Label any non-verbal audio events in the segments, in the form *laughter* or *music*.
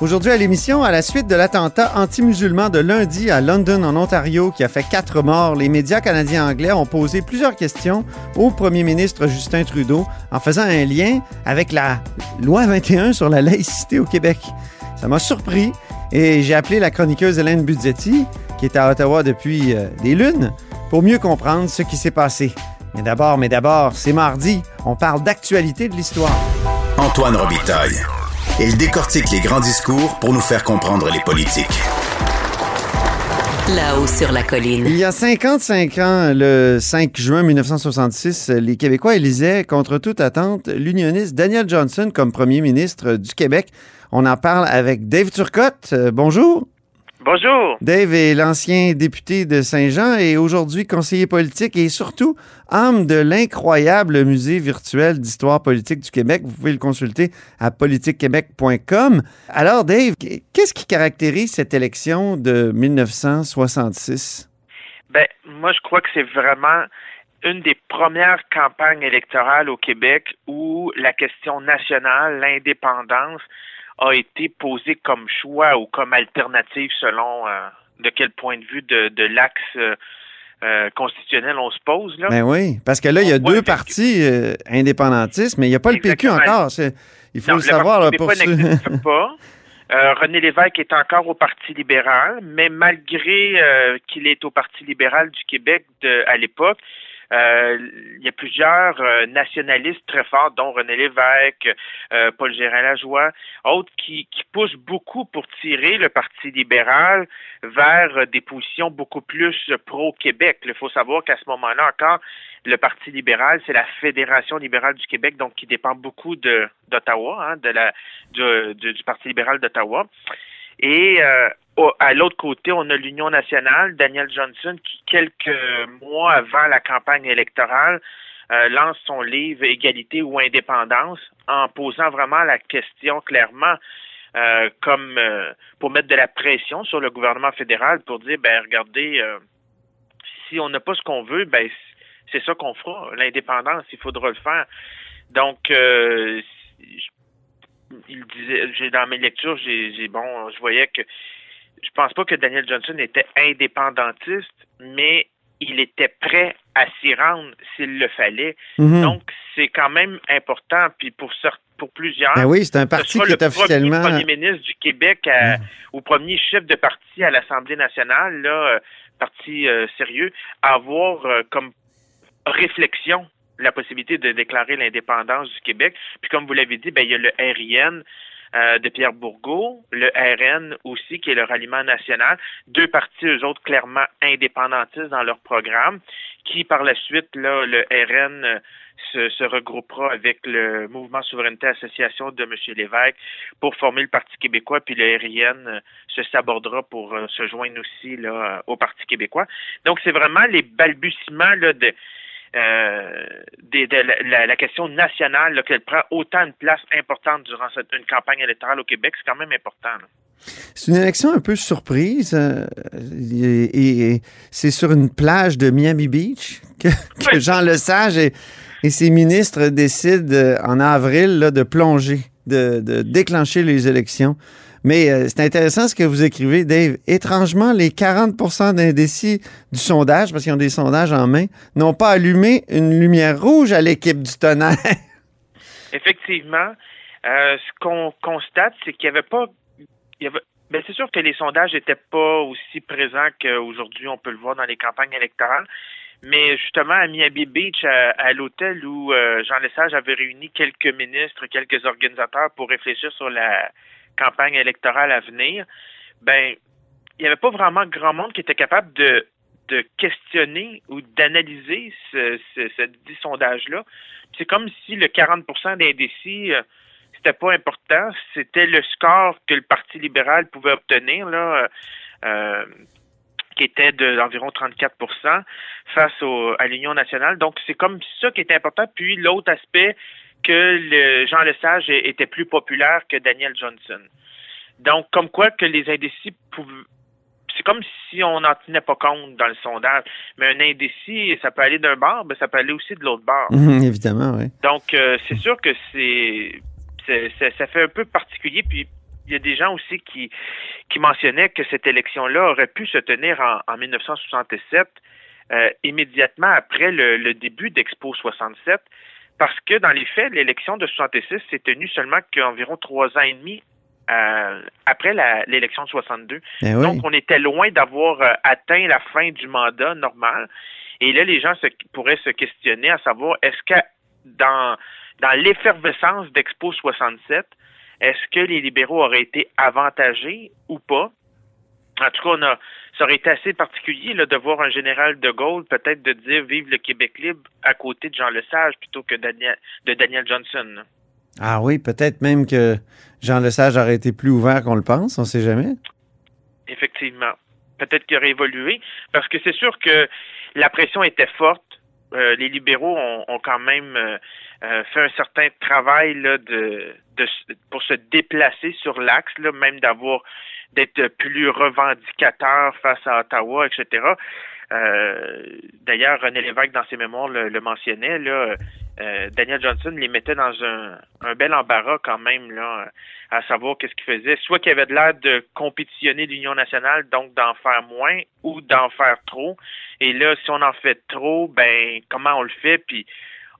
Aujourd'hui à l'émission, à la suite de l'attentat anti-musulman de lundi à London, en Ontario, qui a fait quatre morts, les médias canadiens anglais ont posé plusieurs questions au premier ministre Justin Trudeau en faisant un lien avec la loi 21 sur la laïcité au Québec. Ça m'a surpris et j'ai appelé la chroniqueuse Hélène Budzetti, qui est à Ottawa depuis euh, des lunes, pour mieux comprendre ce qui s'est passé. Mais d'abord, mais d'abord, c'est mardi, on parle d'actualité de l'histoire. Antoine Robitaille. Il décortique les grands discours pour nous faire comprendre les politiques. Là-haut sur la colline. Il y a 55 ans, le 5 juin 1966, les Québécois élisaient contre toute attente l'unioniste Daniel Johnson comme premier ministre du Québec. On en parle avec Dave Turcotte. Euh, bonjour. Bonjour. Dave est l'ancien député de Saint-Jean et aujourd'hui conseiller politique et surtout âme de l'incroyable musée virtuel d'histoire politique du Québec. Vous pouvez le consulter à politiquequebec.com. Alors Dave, qu'est-ce qui caractérise cette élection de 1966? Ben, moi, je crois que c'est vraiment une des premières campagnes électorales au Québec où la question nationale, l'indépendance, a été posée comme choix ou comme alternative selon euh, de quel point de vue de, de l'axe euh, euh, constitutionnel on se pose. Là. Ben oui, parce que là, il y a deux partis euh, indépendantistes, mais il n'y a pas le PQ encore. Il faut Non, le savoir là, pour pas. *laughs* Euh, René Lévesque est encore au Parti libéral, mais malgré euh, qu'il est au Parti libéral du Québec de, à l'époque, il y a plusieurs euh, nationalistes très forts, dont René Lévesque, euh, Paul Gérard Lajoie, autres qui, qui poussent beaucoup pour tirer le Parti libéral vers euh, des positions beaucoup plus euh, pro-Québec. Il faut savoir qu'à ce moment-là encore, le Parti libéral, c'est la Fédération libérale du Québec, donc qui dépend beaucoup d'Ottawa, hein, de la du Parti libéral d'Ottawa. Et euh, à l'autre côté, on a l'Union nationale, Daniel Johnson, qui quelques mois avant la campagne électorale euh, lance son livre Égalité ou indépendance, en posant vraiment la question clairement. euh, comme euh, pour mettre de la pression sur le gouvernement fédéral pour dire ben regardez euh, si on n'a pas ce qu'on veut ben c'est ça qu'on fera. L'indépendance, il faudra le faire. Donc, je- il disait, j'ai dans mes lectures, j'ai, bon, je voyais que je pense pas que Daniel Johnson était indépendantiste, mais il était prêt à s'y rendre s'il le fallait. Mhm. Donc, c'est quand même important. Puis pour pour plusieurs, Ben oui, c'est un parti qui le est officiellement. premier, ministre du Québec à- au premier chef de parti à l'Assemblée nationale, là, euh, parti euh, sérieux, à avoir euh, comme réflexion la possibilité de déclarer l'indépendance du Québec. Puis comme vous l'avez dit, ben, il y a le RIN euh, de Pierre Bourgault, le RN aussi, qui est le ralliement national, deux partis, eux autres, clairement indépendantistes dans leur programme, qui par la suite, là, le RN euh, se, se regroupera avec le Mouvement Souveraineté Association de M. Lévesque pour former le Parti québécois, puis le RIN euh, se sabordera pour euh, se joindre aussi là, au Parti québécois. Donc, c'est vraiment les balbutiements là, de, euh, des- de la, la- la question nationale, qu'elle prend autant une place importante durant cette, une campagne électorale au Québec, c'est quand même important. là. C'est une élection un peu surprise euh, et, et c'est sur une plage de Miami Beach que. Jean Lesage et, et ses ministres décident euh, en avril là, de plonger, de, de déclencher les élections. Mais euh, c'est intéressant ce que vous écrivez, Dave. Étrangement, les 40% d'indécis du sondage, parce qu'ils ont des sondages en main, n'ont pas allumé une lumière rouge à l'équipe du tonnerre. *laughs* Effectivement, euh, ce qu'on constate, c'est qu'il n'y avait pas. il ben, c'est sûr que les sondages n'étaient pas aussi présents qu'aujourd'hui, on peut le voir dans les campagnes électorales. Mais justement, à Miami Beach, à, à l'hôtel où euh, Jean Lesage avait réuni quelques ministres, quelques organisateurs pour réfléchir sur la campagne électorale à venir, ben, il n'y avait pas vraiment grand monde qui était capable de, de questionner ou d'analyser ce, sondage-là. C'est comme si le 40% d'indécis, euh, c'était pas important, c'était le score que le Parti libéral pouvait obtenir, là, euh, qui était d'environ 34% face à l'Union nationale. Donc, c'est comme ça qui est important. Puis, l'autre aspect, que le Jean Lesage était plus populaire que Daniel Johnson. Donc, comme quoi que les indécis pouvaient c'est comme si on n'en tenait pas compte dans le sondage. Mais un indécis, ça peut aller d'un bord, mais ça peut aller aussi de l'autre bord. *laughs* Évidemment, oui. Donc, euh, c'est sûr que c'est, ça fait un peu particulier. Puis, il y a des gens aussi qui, qui mentionnaient que cette élection-là aurait pu se tenir en, 1967, euh, immédiatement après le, le début d'Expo 67, parce que dans les faits, l'élection de 66 s'est tenue seulement qu'environ trois ans et demi euh, après l'élection de 62. Eh Donc, on était loin d'avoir euh, atteint la fin du mandat normal. Et là, les gens se, pourraient se questionner à savoir, est-ce que dans, dans l'effervescence d'Expo 67, est-ce que les libéraux auraient été avantagés ou pas? En tout cas, on a, ça aurait été assez particulier là, de voir un général de Gaulle peut-être de dire vive le Québec libre à côté de Jean Lesage plutôt que Daniel, de Daniel Johnson. Ah oui, peut-être même que Jean Lesage aurait été plus ouvert qu'on le pense, on ne sait jamais. Effectivement. Peut-être qu'il aurait évolué, parce que c'est sûr que la pression était forte. Euh, les libéraux ont, quand même euh, euh, fait un certain travail là, de, pour se déplacer sur l'axe, même d'avoir d'être plus revendicateur face à Ottawa, etc. D'ailleurs, René Lévesque, dans ses mémoires, le, mentionnait, là, Daniel Johnson les mettait dans un, bel embarras quand même, là, à savoir qu'est-ce qu'il faisait. Soit qu'il avait de l'air de compétitionner l'Union nationale, donc d'en faire moins, ou d'en faire trop. Et là, si on en fait trop, ben comment on le fait? Puis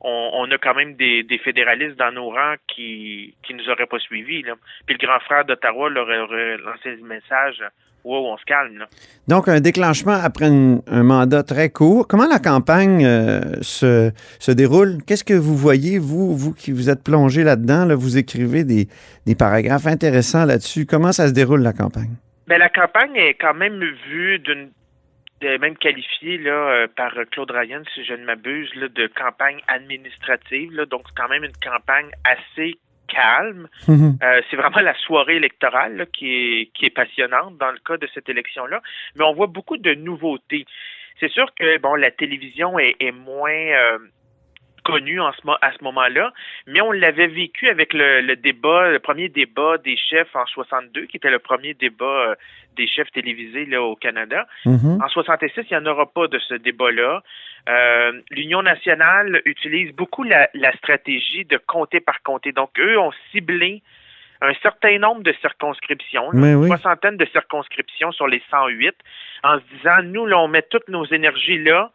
on, a quand même des, fédéralistes dans nos rangs qui qui nous auraient pas suivis. Là. Puis le grand frère d'Ottawa leur aurait lancé le message Wow, on se calme. Là. Donc, un déclenchement après un mandat très court. Comment la campagne euh, se, se déroule? Qu'est-ce que vous voyez, vous, vous qui vous êtes plongé là-dedans? Là, vous écrivez des, des paragraphes intéressants là-dessus. Comment ça se déroule, la campagne? Bien, la campagne est quand même vue d'une même qualifié là, euh, par Claude Ryan, si je ne m'abuse, de campagne administrative. Là, donc, c'est quand même une campagne assez calme. Mhm. Euh, c'est vraiment la soirée électorale qui, est, qui est passionnante dans le cas de cette élection-là. Mais on voit beaucoup de nouveautés. C'est sûr que bon, la télévision est, est moins euh, connu en ce, à ce moment-là, mais on l'avait vécu avec le, débat, le premier débat des chefs en 62, qui était le premier débat euh, des chefs télévisés là, au Canada. Mm-hmm. En 66, il n'y en aura pas de ce débat-là. Euh, L'Union nationale utilise beaucoup la, stratégie de compter par compter. Donc, eux ont ciblé un certain nombre de circonscriptions, une soixantaine de circonscriptions sur les 108, en se disant, nous, là, on met toutes nos énergies là,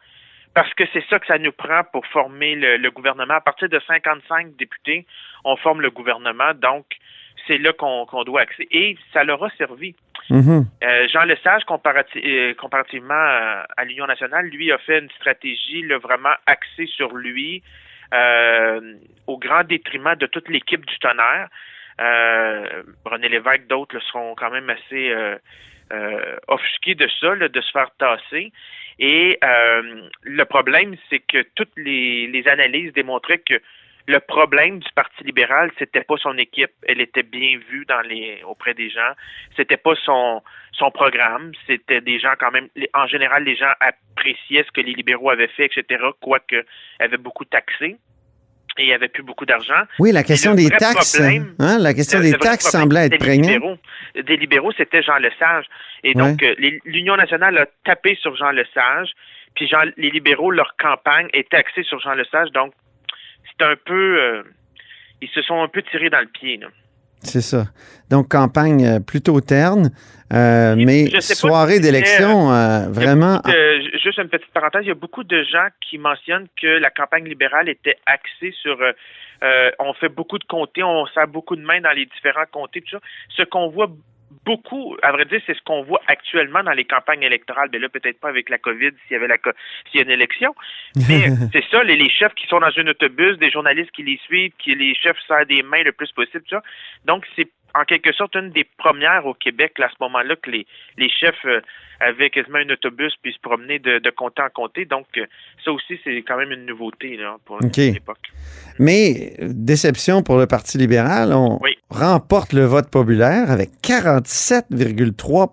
parce que c'est ça que ça nous prend pour former le, gouvernement. À partir de 55 députés, on forme le gouvernement. Donc, c'est là qu'on doit accéder. Et ça leur a servi. Mm-hmm. Euh, Jean Lesage, euh, comparativement à, l'Union nationale, lui a fait une stratégie là, vraiment axée sur lui, euh, au grand détriment de toute l'équipe du tonnerre. René Lévesque, d'autres seront quand même assez offusqués de ça, de se faire tasser. Et euh, le problème, c'est que toutes les, analyses démontraient que le problème du Parti libéral, c'était pas son équipe. Elle était bien vue auprès des gens. C'était pas son son programme. C'était des gens quand même. En général, les gens appréciaient ce que les libéraux avaient fait, etc. Quoique, avait beaucoup taxé et il n'y avait plus beaucoup d'argent. Oui, la question des taxes. hein, la question des taxes semblait être prégnante. Des libéraux, c'était Jean Lesage. Et donc, euh, l'Union nationale a tapé sur Jean Lesage. Puis Jean, les libéraux, leur campagne est axée sur Jean Lesage. Donc, c'est un peu. Euh, ils se sont un peu tirés dans le pied. C'est ça. Donc, campagne euh, plutôt terne, euh, mais soirée d'élection, euh, vraiment. juste une petite parenthèse, il y a beaucoup de gens qui mentionnent que la campagne libérale était axée sur. on fait beaucoup de comtés, on sert beaucoup de mains dans les différents comtés, tout ça. Ce qu'on voit beaucoup, à vrai dire, c'est ce qu'on voit actuellement dans les campagnes électorales. Mais là, peut-être pas avec la COVID s'il y avait la s'il y a une élection. Mais *laughs* c'est ça, les, chefs qui sont dans un autobus, des journalistes qui les suivent, qui les chefs serrent des mains le plus possible, ça. Donc, c'est en quelque sorte une des premières au Québec à ce moment-là que les, les chefs euh, avaient quasiment un autobus puis se promener de, de comté en comté. Donc, euh, ça aussi, c'est quand même une nouveauté là, pour l'époque. Mais déception pour le Parti libéral, on remporte le vote populaire avec 47,3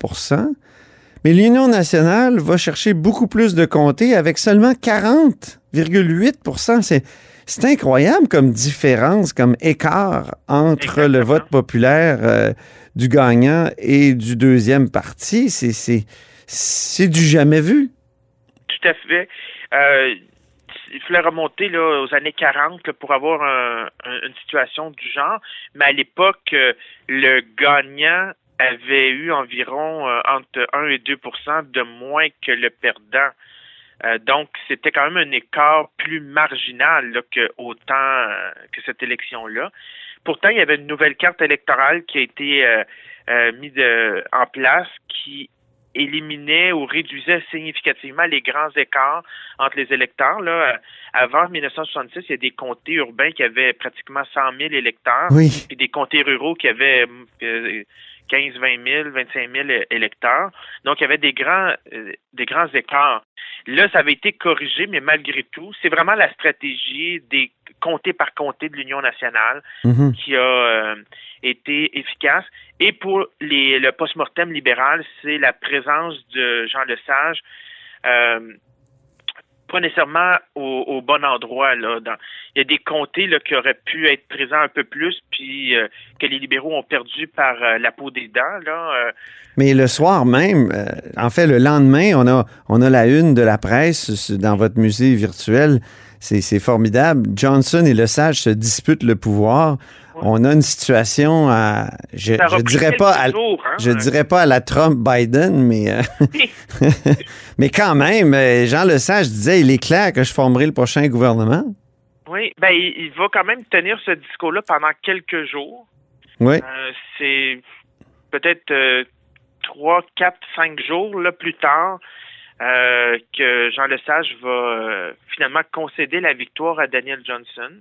Mais l'Union nationale va chercher beaucoup plus de comtés avec seulement 40,8% C'est c'est incroyable comme différence, comme écart entre le vote populaire euh, du gagnant et du deuxième parti. C'est du jamais vu. Tout à fait. Euh, il fallait remonter là, aux années 40 pour avoir une situation du genre. Mais à l'époque, euh, le gagnant avait eu environ entre 1 et 2% de moins que le perdant. Euh, donc, c'était quand même un écart plus marginal que autant euh, que cette élection-là. Pourtant, il y avait une nouvelle carte électorale qui a été euh, mise en place qui éliminait ou réduisait significativement les grands écarts entre les électeurs. Là, avant 1966, il y a des comtés urbains qui avaient pratiquement 100 000 électeurs, oui. et des comtés ruraux qui avaient 15, 20 000, 25 000 électeurs. Donc, il y avait des grands, euh, des grands écarts. Là, ça avait été corrigé, mais malgré tout, c'est vraiment la stratégie des comtés par comté de l'Union nationale Mhm. qui a euh, été efficace. Et pour les, le post-mortem libéral, c'est la présence de Jean Lesage. Euh, pas nécessairement au, bon endroit. Là. Il y a des comtés là, qui auraient pu être présents un peu plus, puis euh, que les libéraux ont perdu par euh, la peau des dents. Là, euh. Mais le soir même, en fait, le lendemain, on a, on a la une de la presse dans votre musée virtuel. C'est formidable. Johnson et Lesage se disputent le pouvoir. On a une situation à, je, je dirais pas à, jours, hein. je dirais pas à la Trump-Biden, mais, euh, *laughs* mais quand même, euh, Jean Lesage disait, il est clair que je formerai le prochain gouvernement. Oui, ben il, il va quand même tenir ce discours-là pendant quelques jours. Oui. Euh, c'est peut-être euh, trois, quatre, cinq jours là, plus tard euh, que Jean Lesage va euh, finalement concéder la victoire à Daniel Johnson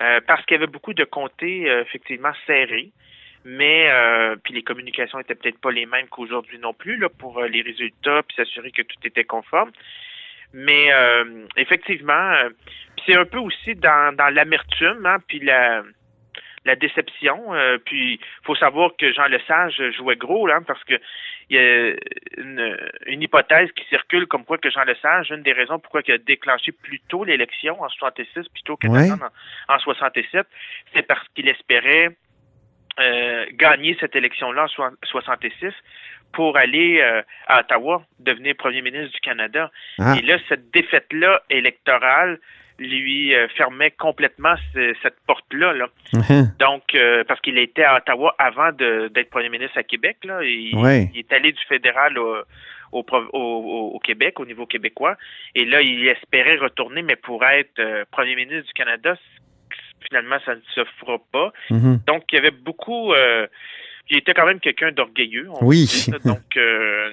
euh, parce qu'il y avait beaucoup de comtés euh, effectivement serrés. Mais euh, puis les communications étaient peut-être pas les mêmes qu'aujourd'hui non plus là pour les résultats puis s'assurer que tout était conforme. Mais effectivement, c'est un peu aussi dans, dans l'amertume, hein, puis la, la déception. Euh, puis faut savoir que Jean Lesage jouait gros là, parce que il y a une, une hypothèse qui circule comme quoi que Jean Lesage, une des raisons pourquoi il a déclenché plus tôt l'élection en 66 plutôt que Ouais. en, en 67, c'est parce qu'il espérait euh, gagner cette élection-là en soi- 66 pour aller euh, à Ottawa, devenir premier ministre du Canada. Ah. Et là, cette défaite-là électorale lui euh, fermait complètement ce- cette porte-là. Là. Donc, euh, parce qu'il était à Ottawa avant de- d'être premier ministre à Québec. Là, et Ouais. Il est allé du fédéral au, au, prov- au- au Québec, au niveau québécois. Et là, il espérait retourner, mais pour être euh, premier ministre du Canada, finalement, ça ne se fera pas. Mhm. Donc, il y avait beaucoup... euh, il était quand même quelqu'un d'orgueilleux. Oui. dit. Donc, euh,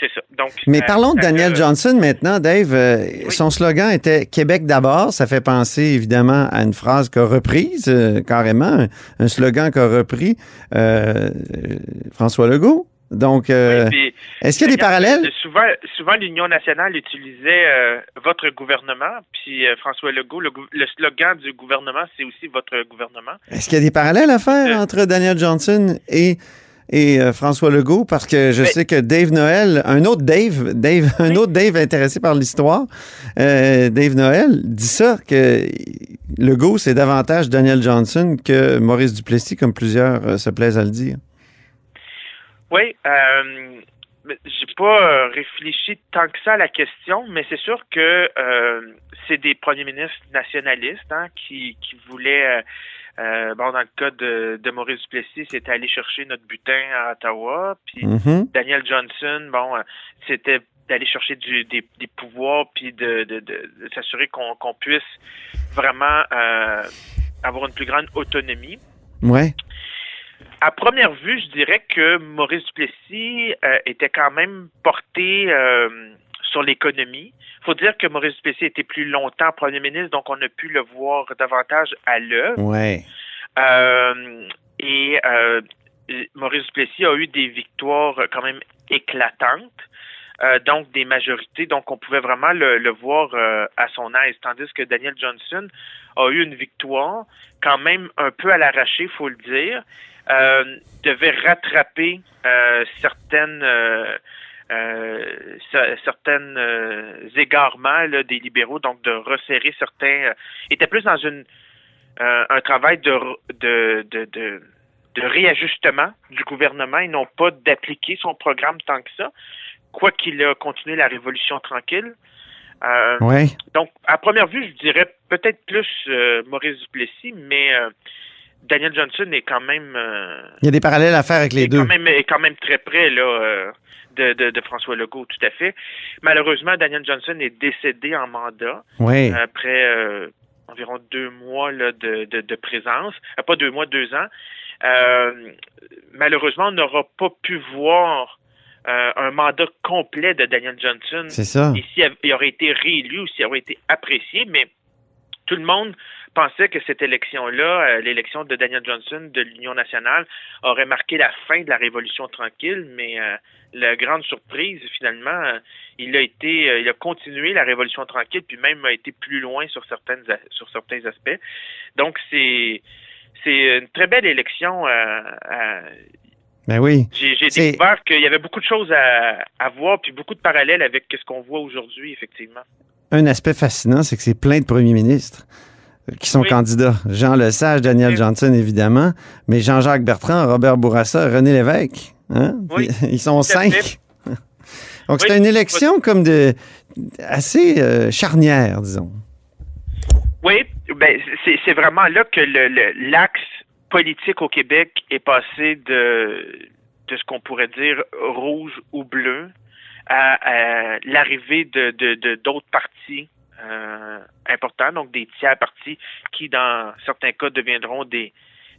c'est ça. Donc, Mais ça- parlons de Daniel Johnson maintenant, Dave. Euh, Son slogan était Québec d'abord. Ça fait penser évidemment à une phrase qu'a reprise, euh, carrément, un, un slogan qu'a repris euh, euh, François Legault. Donc, euh, Oui, est-ce qu'il y a des parallèles? euh, Souvent, souvent l'Union nationale utilisait euh, votre gouvernement, puis euh, François Legault, le, slogan du gouvernement, c'est aussi votre gouvernement. Est-ce qu'il y a des parallèles à faire Euh. entre Daniel Johnson et, et euh, François Legault? Parce que je Mais- sais que Dave Noël, un autre Dave, Dave un Oui. autre Dave intéressé par l'histoire, euh, Dave Noël, dit ça, que Legault, c'est davantage Daniel Johnson que Maurice Duplessis, comme plusieurs euh, se plaisent à le dire. Oui, j'ai pas réfléchi tant que ça à la question, mais c'est sûr que c'est des premiers ministres nationalistes hein, qui, qui voulaient, euh, bon, dans le cas de, de Maurice Duplessis, c'était aller chercher notre butin à Ottawa, puis Mhm. Daniel Johnson, bon, euh, c'était d'aller chercher du, des, des pouvoirs puis de, de, de, de s'assurer qu'on puisse vraiment euh, avoir une plus grande autonomie. Ouais. À première vue, je dirais que Maurice Duplessis euh, était quand même porté euh, sur l'économie. faut dire que Maurice Duplessis était plus longtemps premier ministre, donc on a pu le voir davantage à l'œuvre. Ouais. Euh, et euh, Maurice Duplessis a eu des victoires quand même éclatantes, euh, donc des majorités, donc on pouvait vraiment le, le voir euh, à son aise, tandis que Daniel Johnson a eu une victoire quand même un peu à l'arraché, faut le dire, euh, devait rattraper certaines euh, euh, certaines égarements des libéraux, donc de resserrer certains, était plus dans une un travail de de, de, de de réajustement du gouvernement et non pas d'appliquer son programme tant que ça, quoi qu'il a continué la révolution tranquille. Euh. Donc, à première vue, je dirais peut-être plus euh, Maurice Duplessis, mais euh, Daniel Johnson est quand même. Il y a des parallèles à faire avec les deux. Quand même, est quand même très près là de, de, François Legault, tout à fait. Malheureusement, Daniel Johnson est décédé en mandat oui. après environ deux mois là, de, de, présence. pas deux mois, deux ans. Euh, malheureusement, on n'aura pas pu voir euh, un mandat complet de Daniel Johnson. C'est ça. Et s'il aurait été réélu ou s'il aurait été apprécié, mais tout le monde pensait que cette élection-là, euh, l'élection de Daniel Johnson de l'Union nationale, aurait marqué la fin de la Révolution tranquille, mais la grande surprise, finalement, il a été, il a continué la Révolution tranquille, puis même a été plus loin sur certaines, sur certains aspects. Donc c'est c'est une très belle élection. Euh, ben oui. J'ai découvert qu'il y avait beaucoup de choses à, voir, puis beaucoup de parallèles avec ce qu'on voit aujourd'hui, effectivement. Un aspect fascinant, c'est que c'est plein de premiers ministres qui sont candidats. Jean Lesage, Daniel Johnson, évidemment, mais Jean-Jacques Bertrand, Robert Bourassa, René Lévesque. Hein? Ils sont cinq. *laughs* Donc, c'est une élection comme de assez euh, charnière, disons. Oui, ben, c'est vraiment là que l'axe politique au Québec est passé de, de ce qu'on pourrait dire rouge ou bleu à, l'arrivée de d'autres partis euh, importants, donc des tiers partis qui, dans certains cas, deviendront des,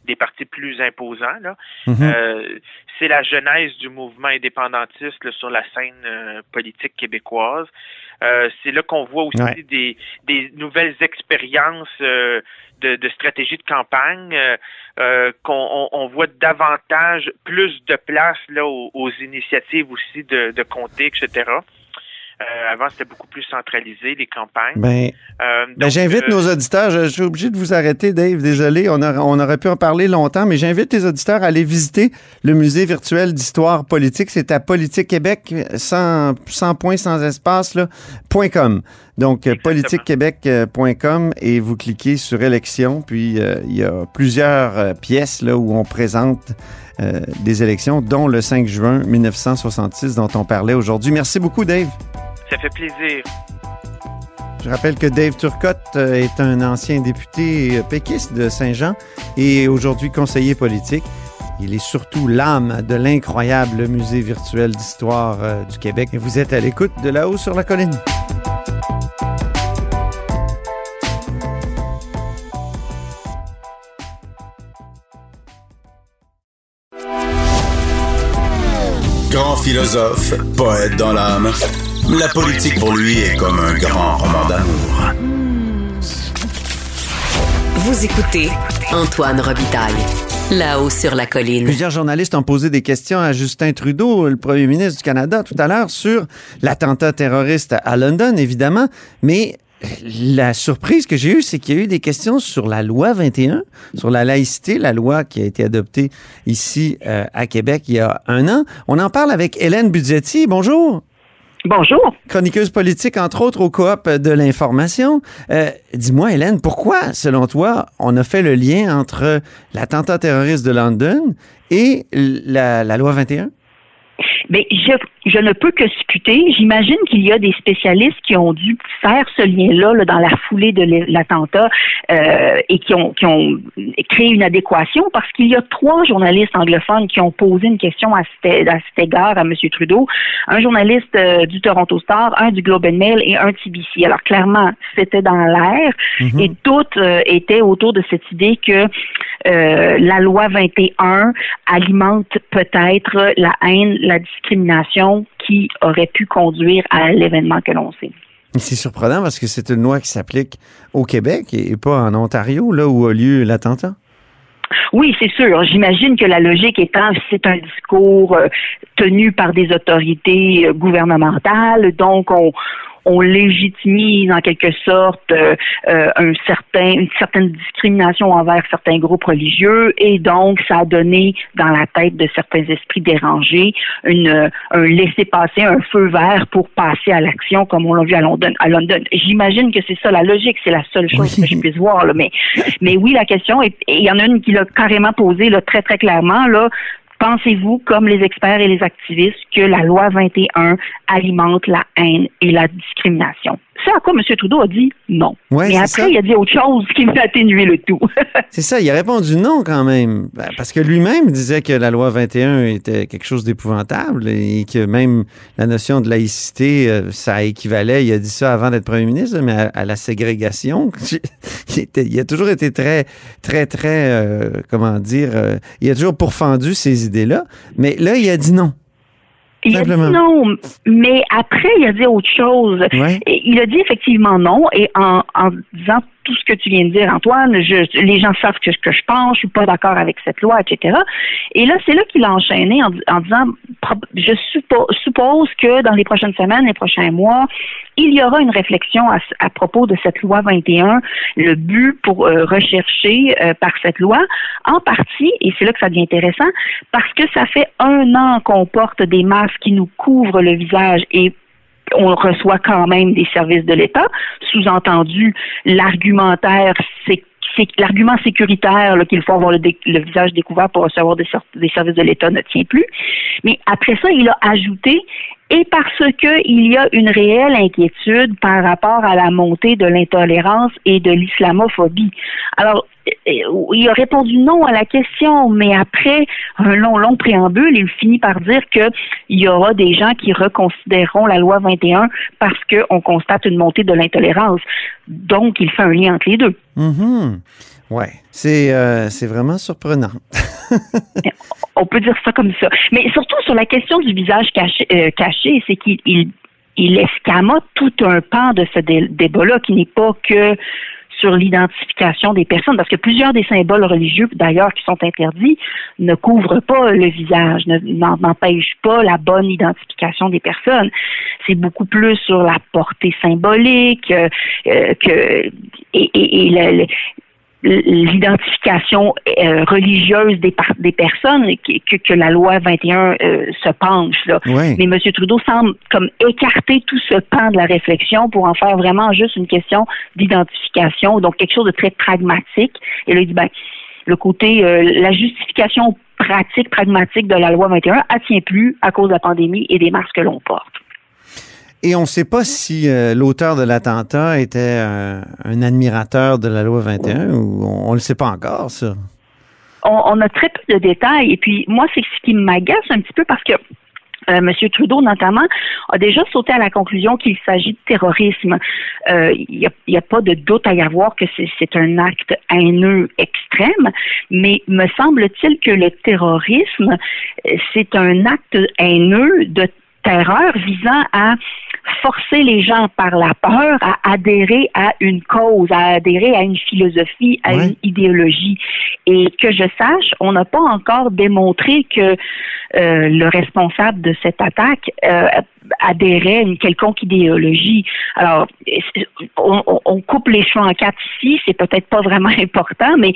des partis plus imposants. Là. Mm-hmm. Euh, c'est la genèse du mouvement indépendantiste sur la scène euh, politique québécoise. Euh, c'est là qu'on voit aussi des, des nouvelles expériences euh, de, de stratégie de campagne, euh, qu'on on, voit davantage, plus de place là aux, aux initiatives aussi de, de comté, etc. Euh, avant, c'était beaucoup plus centralisé, les campagnes. Ben, euh, ben j'invite euh, nos auditeurs, je, suis obligé de vous arrêter, Dave, désolé, on, on aurait pu en parler longtemps, mais j'invite les auditeurs à aller visiter le musée virtuel d'histoire politique. C'est à Politique Québec, sans, sans point, sans espace, là, .com. Donc, politiquequebec.com et vous cliquez sur élections, puis il y a plusieurs pièces là où on présente des élections, dont le 5 juin 1966 dont on parlait aujourd'hui. Merci beaucoup, Dave. Ça fait plaisir. Je rappelle que Dave Turcotte euh, est un ancien député péquiste de Saint-Jean et aujourd'hui conseiller politique. Il est surtout l'âme de l'incroyable musée virtuel d'histoire euh, du Québec. Et vous êtes à l'écoute de là-haut sur la colline. Grand philosophe, poète dans l'âme. La politique pour lui est comme un grand roman d'amour. Vous écoutez Antoine Robitaille. Là-haut sur la colline. Plusieurs journalistes ont posé des questions à Justin Trudeau, le premier ministre du Canada, tout à l'heure, sur l'attentat terroriste à London, évidemment. Mais la surprise que j'ai eue, c'est qu'il y a eu des questions sur la loi 21, sur la laïcité, la loi qui a été adoptée ici euh, à Québec il y a un an. On en parle avec Hélène Budgetti. Bonjour. Bonjour. Chroniqueuse politique, entre autres, au coop de l'information. Euh, dis-moi, Hélène, pourquoi, selon toi, on a fait le lien entre l'attentat terroriste de London et la, la loi 21? Mais je, je ne peux que scuter. J'imagine qu'il y a des spécialistes qui ont dû faire ce lien-là dans la foulée de l'attentat euh, et qui ont, qui ont créé une adéquation parce qu'il y a trois journalistes anglophones qui ont posé une question à cet, à cet égard à M. Trudeau. Un journaliste euh, du Toronto Star, un du Globe and Mail et un TBC. Alors clairement, c'était dans l'air mm-hmm. et toutes euh, étaient autour de cette idée que la loi 21 alimente peut-être la haine, la discrimination qui aurait pu conduire à l'événement que l'on sait. C'est surprenant parce que c'est une loi qui s'applique au Québec et pas en Ontario, là où a lieu l'attentat. Oui, c'est sûr. J'imagine que la logique étant, c'est un discours euh, tenu par des autorités euh, gouvernementales, donc on, on légitimise en quelque sorte euh, euh, un certain, une certaine discrimination envers certains groupes religieux et donc ça a donné dans la tête de certains esprits dérangés une, un laisser-passer, un feu vert pour passer à l'action comme on l'a vu à London. À London. J'imagine que c'est ça la logique, c'est la seule chose que je puisse voir. Là. Mais, mais oui, la question, et il y en a une qui l'a carrément posée là, très, très clairement, là, Pensez-vous, comme les experts et les activistes, que la loi 21 alimente la haine et la discrimination? C'est à quoi M. Trudeau a dit non. Mais après, il a dit autre chose qui m'a atténué le tout. *laughs* c'est ça, il a répondu non quand même. Ben, parce que lui-même disait que la loi 21 était quelque chose d'épouvantable et que même la notion de laïcité, euh, ça équivalait, il a dit ça avant d'être premier ministre, mais à, la ségrégation. *laughs* il, a toujours été très, très, très, euh, comment dire, euh, il a toujours pourfendu ces idées-là. Mais là, il a dit non. Il a dit non, mais après, il a dit autre chose. Il a dit effectivement non, et en, en disant tout ce que tu viens de dire, Antoine. Je, les gens savent que, que je pense, je suis pas d'accord avec cette loi, etc. Et là, c'est là qu'il a enchaîné en, disant, je suppose que dans les prochaines semaines, les prochains mois, il y aura une réflexion à, propos de cette loi 21, le but pour euh, rechercher euh, par cette loi, en partie, et c'est là que ça devient intéressant, parce que ça fait un an qu'on porte des masques qui nous couvrent le visage et on reçoit quand même des services de l'État. Sous-entendu, l'argumentaire, c'est l'argument sécuritaire qu'il faut avoir le, visage découvert pour recevoir des, des services de l'État ne tient plus. Mais après ça, il a ajouté et parce qu'il y a une réelle inquiétude par rapport à la montée de l'intolérance et de l'islamophobie. Alors, il a répondu non à la question, mais après un long, long préambule, il finit par dire qu'il y aura des gens qui reconsidéreront la loi 21 parce qu'on constate une montée de l'intolérance. Donc, il fait un lien entre les deux. Mm-hmm. Ouais, c'est euh, c'est vraiment surprenant. *laughs* *laughs* On peut dire ça comme ça. Mais surtout sur la question du visage caché, euh, c'est qu'il il, il escamote tout un pan de ce débat-là qui n'est pas que sur l'identification des personnes, parce que plusieurs des symboles religieux, d'ailleurs, qui sont interdits, ne couvrent pas le visage, n'empêchent pas la bonne identification des personnes. C'est beaucoup plus sur la portée symbolique euh, que et, et l'identification euh, religieuse des, des personnes que, que, la loi 21 euh, se penche. Là. Mais M. Trudeau semble comme écarter tout ce pan de la réflexion pour en faire vraiment juste une question d'identification, donc quelque chose de très pragmatique. Et là, il dit, ben, le côté, euh, la justification pratique, pragmatique de la loi 21, elle tient plus à cause de la pandémie et des masques que l'on porte. Et on ne sait pas si euh, l'auteur de l'attentat était un admirateur de la loi 21 ou on ne le sait pas encore, ça. On, a très peu de détails. Et puis, moi, c'est ce qui m'agace un petit peu parce que euh, M. Trudeau, notamment, a déjà sauté à la conclusion qu'il s'agit de terrorisme. Euh, il n'y a, pas de doute à y avoir que c'est un acte haineux extrême, mais me semble-t-il que le terrorisme, c'est un acte haineux de terreur visant à forcer les gens par la peur à adhérer à une cause, à adhérer à une philosophie, à une idéologie. Et que je sache, on n'a pas encore démontré que euh, le responsable de cette attaque euh, adhérait à une quelconque idéologie. Alors, on, on coupe les cheveux en quatre ici, c'est peut-être pas vraiment *laughs* important, mais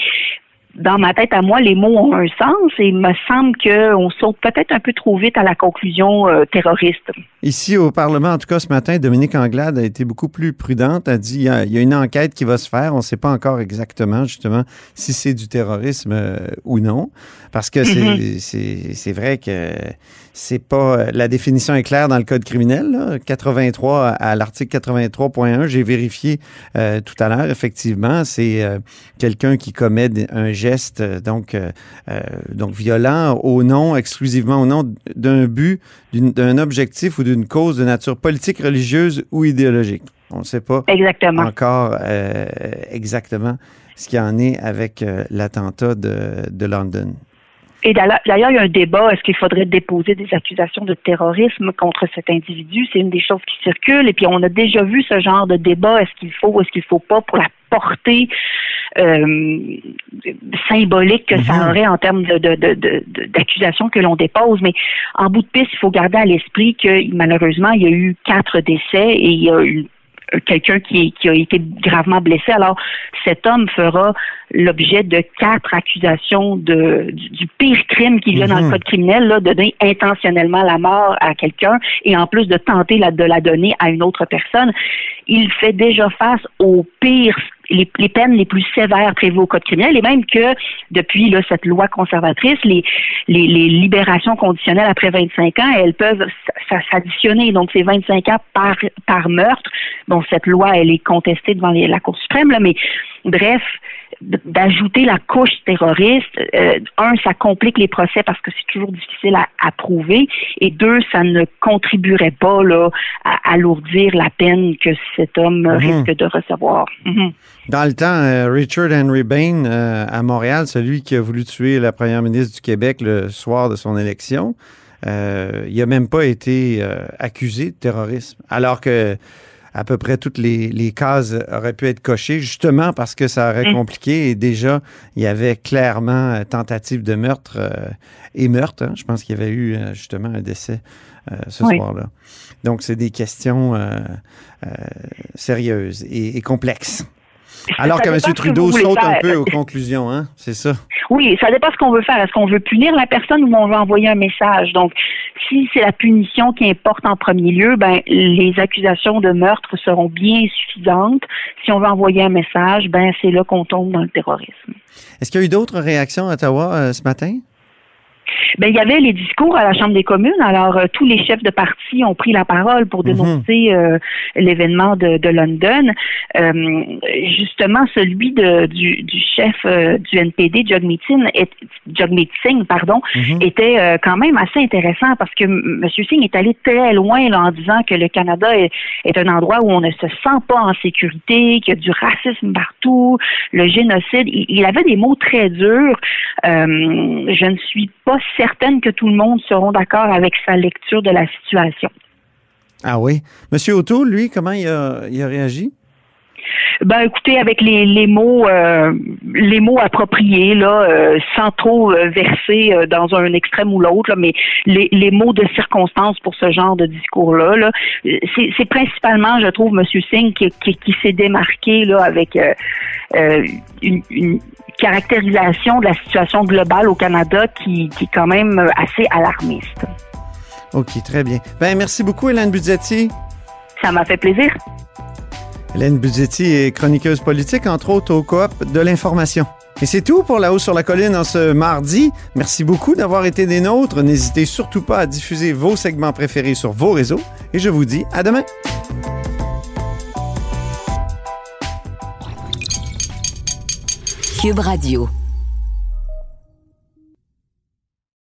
dans ma tête à moi, les mots ont un sens et il me semble qu'on saute peut-être un peu trop vite à la conclusion euh, terroriste. Ici au Parlement, en tout cas ce matin, Dominique Anglade a été beaucoup plus prudente, a dit il y a, une enquête qui va se faire, on ne sait pas encore exactement justement si c'est du terrorisme euh, ou non, parce que mm-hmm. c'est vrai que c'est pas euh, la définition est claire dans le code criminel 83 à l'article 83.1 j'ai vérifié euh, tout à l'heure effectivement c'est euh, quelqu'un qui commet un geste donc donc violent au nom exclusivement au nom d'un but d'un objectif ou d'une cause de nature politique religieuse ou idéologique on ne sait pas exactement. encore exactement ce qu'il y en est avec l'attentat de, de London. Et d'ailleurs, il y a un débat, est-ce qu'il faudrait déposer des accusations de terrorisme contre cet individu? C'est une des choses qui circulent. Et puis, on a déjà vu ce genre de débat, est-ce qu'il faut ou est-ce qu'il faut pas pour la portée euh, symbolique que ça Mhm. aurait en termes de, de, de, que l'on dépose? Mais en bout de piste, il faut garder à l'esprit que malheureusement, il y a eu quatre décès et il y a eu quelqu'un qui, qui a été gravement blessé. Alors, cet homme fera l'objet de quatre accusations de, du, du pire crime qu'il y a dans Mhm. le code criminel, là, de donner intentionnellement la mort à quelqu'un et en plus de tenter la- de la donner à une autre personne. Il fait déjà face au pire les, peines les plus sévères prévues au code criminel et même que depuis là, cette loi conservatrice, les, les, les libérations conditionnelles après 25 ans, elles peuvent s'additionner. Donc, c'est 25 ans par, par meurtre. Bon, cette loi, elle est contestée devant la Cour suprême, là, mais bref, d'ajouter la couche terroriste, euh, un, ça complique les procès parce que c'est toujours difficile à, à prouver, et deux, ça ne contribuerait pas là, à alourdir la peine que cet homme Mhm. risque de recevoir. Mhm. Dans le temps, euh, Richard Henry Bain, euh, à Montréal, celui qui a voulu tuer la première ministre du Québec le soir de son élection, il n'a même pas été accusé de terrorisme, alors que à peu près toutes les, les cases auraient pu être cochées, justement parce que ça aurait Mm. compliqué. Et déjà, il y avait clairement euh, tentative de meurtre euh, et meurtre. hein. Je pense qu'il y avait eu euh, justement un décès euh, ce Oui. soir-là. Donc, c'est des questions euh, sérieuses et, et complexes. Alors Ça que M. que Trudeau saute un peu aux conclusions, hein? C'est ça? Oui, ça dépend ce qu'on veut faire. Est-ce qu'on veut punir la personne ou on veut envoyer un message? Donc, si c'est la punition qui importe en premier lieu, ben les accusations de meurtre seront bien suffisantes. Si on veut envoyer un message, ben c'est là qu'on tombe dans le terrorisme. Est-ce qu'il y a eu d'autres réactions à Ottawa euh, ce matin? Ben, il y avait les discours à la Chambre des communes. Alors, euh, tous les chefs de parti ont pris la parole pour Mhm. dénoncer euh, l'événement de, de London. Euh, justement, celui de, du, du chef du NPD, Jagmeet Singh, était quand même assez intéressant parce que M. Singh est allé très loin là, en disant que le Canada est, est un endroit où on ne se sent pas en sécurité, qu'il y a du racisme partout, le génocide. Il, il avait des mots très durs. Je ne suis pas certaine que tout le monde seront d'accord avec sa lecture de la situation. Ah oui. Monsieur O'Toole, lui, comment il il a réagi? Ben écoutez, avec les, les mots euh, les mots appropriés là, euh, sans trop euh, verser euh, dans un extrême ou l'autre, mais les, les mots de circonstance pour ce genre de discours là, là euh, c'est, principalement, je trouve, Monsieur Singh qui, qui, qui s'est démarqué là avec une, une caractérisation de la situation globale au Canada qui, qui est quand même assez alarmiste. OK, très bien. Ben, merci beaucoup, Hélène Budzetti. Ça m'a fait plaisir. Hélène Budzetti est chroniqueuse politique, entre autres au coop de l'information. Et c'est tout pour La Haut sur la Colline en ce mardi. Merci beaucoup d'avoir été des nôtres. N'hésitez surtout pas à diffuser vos segments préférés sur vos réseaux. Et je vous dis à demain. Cube Radio.